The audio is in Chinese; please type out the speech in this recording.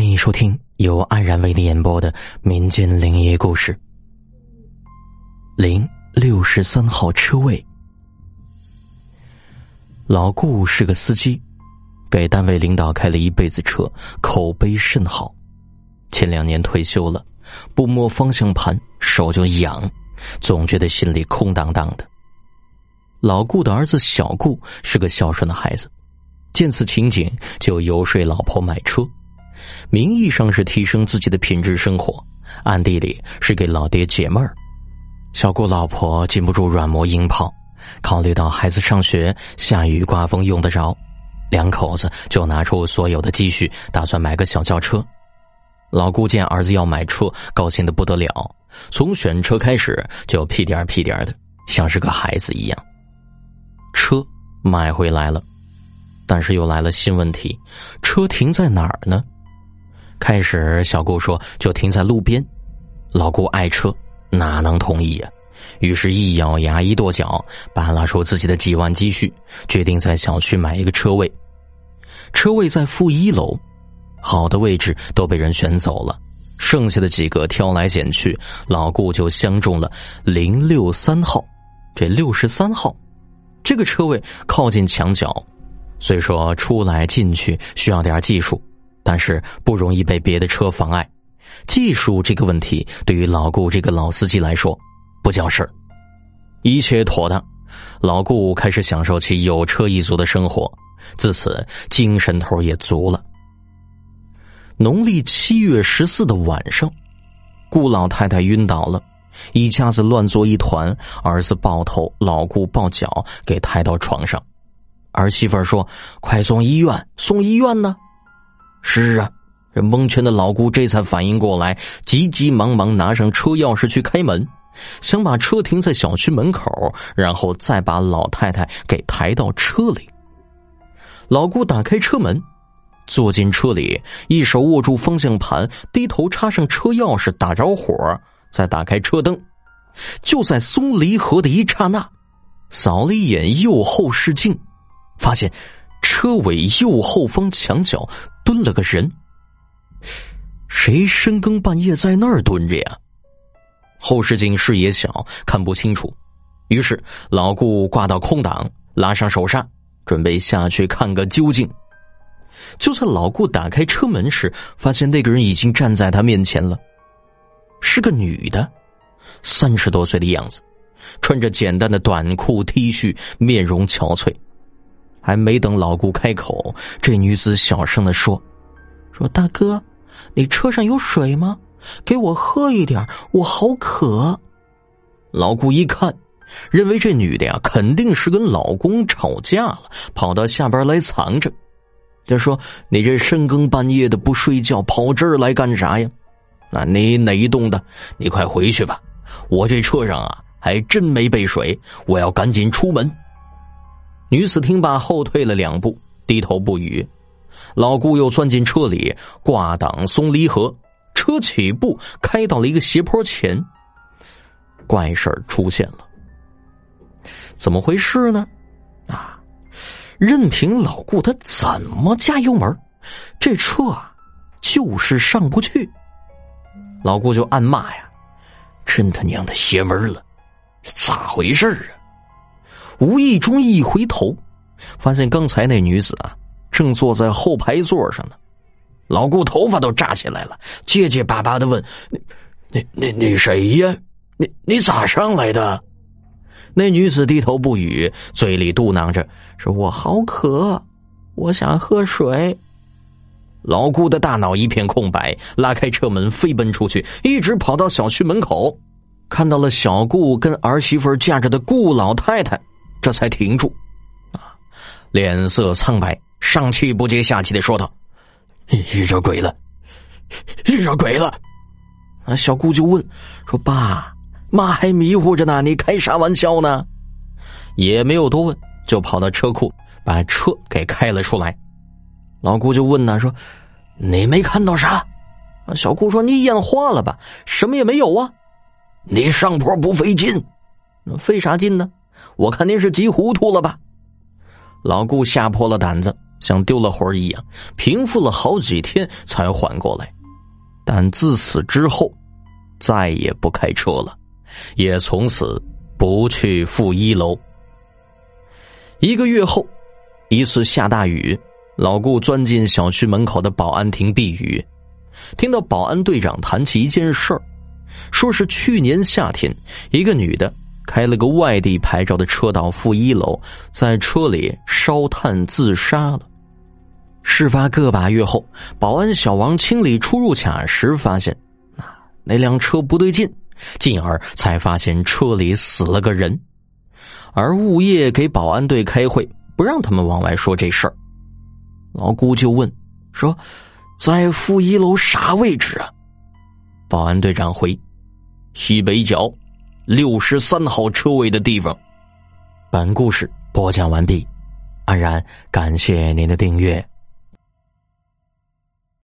欢迎收听由安然为你演播的民间灵异故事。零六十三号车位，老顾是个司机，给单位领导开了一辈子车，口碑甚好。前两年退休了，不摸方向盘手就痒，总觉得心里空荡荡的。老顾的儿子小顾是个孝顺的孩子，见此情景就游说老婆买车。名义上是提升自己的品质生活，暗地里是给老爹解闷儿。小顾老婆禁不住软磨硬泡，考虑到孩子上学、下雨刮风用得着，两口子就拿出所有的积蓄，打算买个小轿车。老顾见儿子要买车，高兴的不得了，从选车开始就屁颠屁颠的，像是个孩子一样。车买回来了，但是又来了新问题：车停在哪儿呢？开始，小顾说就停在路边，老顾爱车，哪能同意呀？于是，一咬牙，一跺脚，扒拉出自己的几万积蓄，决定在小区买一个车位。车位在负一楼，好的位置都被人选走了，剩下的几个挑来拣去，老顾就相中了零六三号。这六十三号，这个车位靠近墙角，虽说出来进去需要点技术。但是不容易被别的车妨碍，技术这个问题对于老顾这个老司机来说不叫事儿，一切妥当，老顾开始享受起有车一族的生活，自此精神头也足了。农历七月十四的晚上，顾老太太晕倒了，一家子乱作一团，儿子抱头，老顾抱脚，给抬到床上，儿媳妇说：“快送医院，送医院呢。”是啊，这蒙圈的老顾这才反应过来，急急忙忙拿上车钥匙去开门，想把车停在小区门口，然后再把老太太给抬到车里。老顾打开车门，坐进车里，一手握住方向盘，低头插上车钥匙，打着火，再打开车灯。就在松离合的一刹那，扫了一眼右后视镜，发现车尾右后方墙角。蹲了个人，谁深更半夜在那儿蹲着呀？后视镜视野小，看不清楚。于是老顾挂到空档，拉上手刹，准备下去看个究竟。就在老顾打开车门时，发现那个人已经站在他面前了，是个女的，三十多岁的样子，穿着简单的短裤 T 恤，面容憔悴。还没等老顾开口，这女子小声的说：“说大哥，你车上有水吗？给我喝一点，我好渴。”老顾一看，认为这女的呀肯定是跟老公吵架了，跑到下边来藏着。就说：“你这深更半夜的不睡觉，跑这儿来干啥呀？那你哪一栋的？你快回去吧，我这车上啊还真没备水，我要赶紧出门。”女子听罢，后退了两步，低头不语。老顾又钻进车里，挂挡松离合，车起步，开到了一个斜坡前。怪事儿出现了，怎么回事呢？啊，任凭老顾他怎么加油门，这车啊就是上不去。老顾就暗骂呀：“真他娘的邪门了，咋回事啊？”无意中一回头，发现刚才那女子啊，正坐在后排座上呢。老顾头发都炸起来了，结结巴巴的问：“那、那、那、那谁呀？你、你咋上来的？”那女子低头不语，嘴里嘟囔着：“说我好渴，我想喝水。”老顾的大脑一片空白，拉开车门飞奔出去，一直跑到小区门口，看到了小顾跟儿媳妇架着的顾老太太。这才停住，啊，脸色苍白，上气不接下气的说道：“遇着鬼了，遇着鬼了！”啊，小姑就问说：“爸妈还迷糊着呢，你开啥玩笑呢？”也没有多问，就跑到车库把车给开了出来。老姑就问呢说：“你没看到啥？”啊，小姑说：“你眼花了吧？什么也没有啊！你上坡不费劲，费啥劲呢？”我看您是急糊涂了吧？老顾吓破了胆子，像丢了魂一样，平复了好几天才缓过来。但自此之后，再也不开车了，也从此不去负一楼。一个月后，一次下大雨，老顾钻进小区门口的保安亭避雨，听到保安队长谈起一件事儿，说是去年夏天，一个女的开了个外地牌照的车到负一楼，在车里烧炭自杀了。事发个把月后，保安小王清理出入卡时发现，那那辆车不对劲，进而才发现车里死了个人。而物业给保安队开会，不让他们往外说这事儿。老姑就问说：“在负一楼啥位置啊？”保安队长回：“西北角六十三号车位的地方。”本故事播讲完毕，安然感谢您的订阅。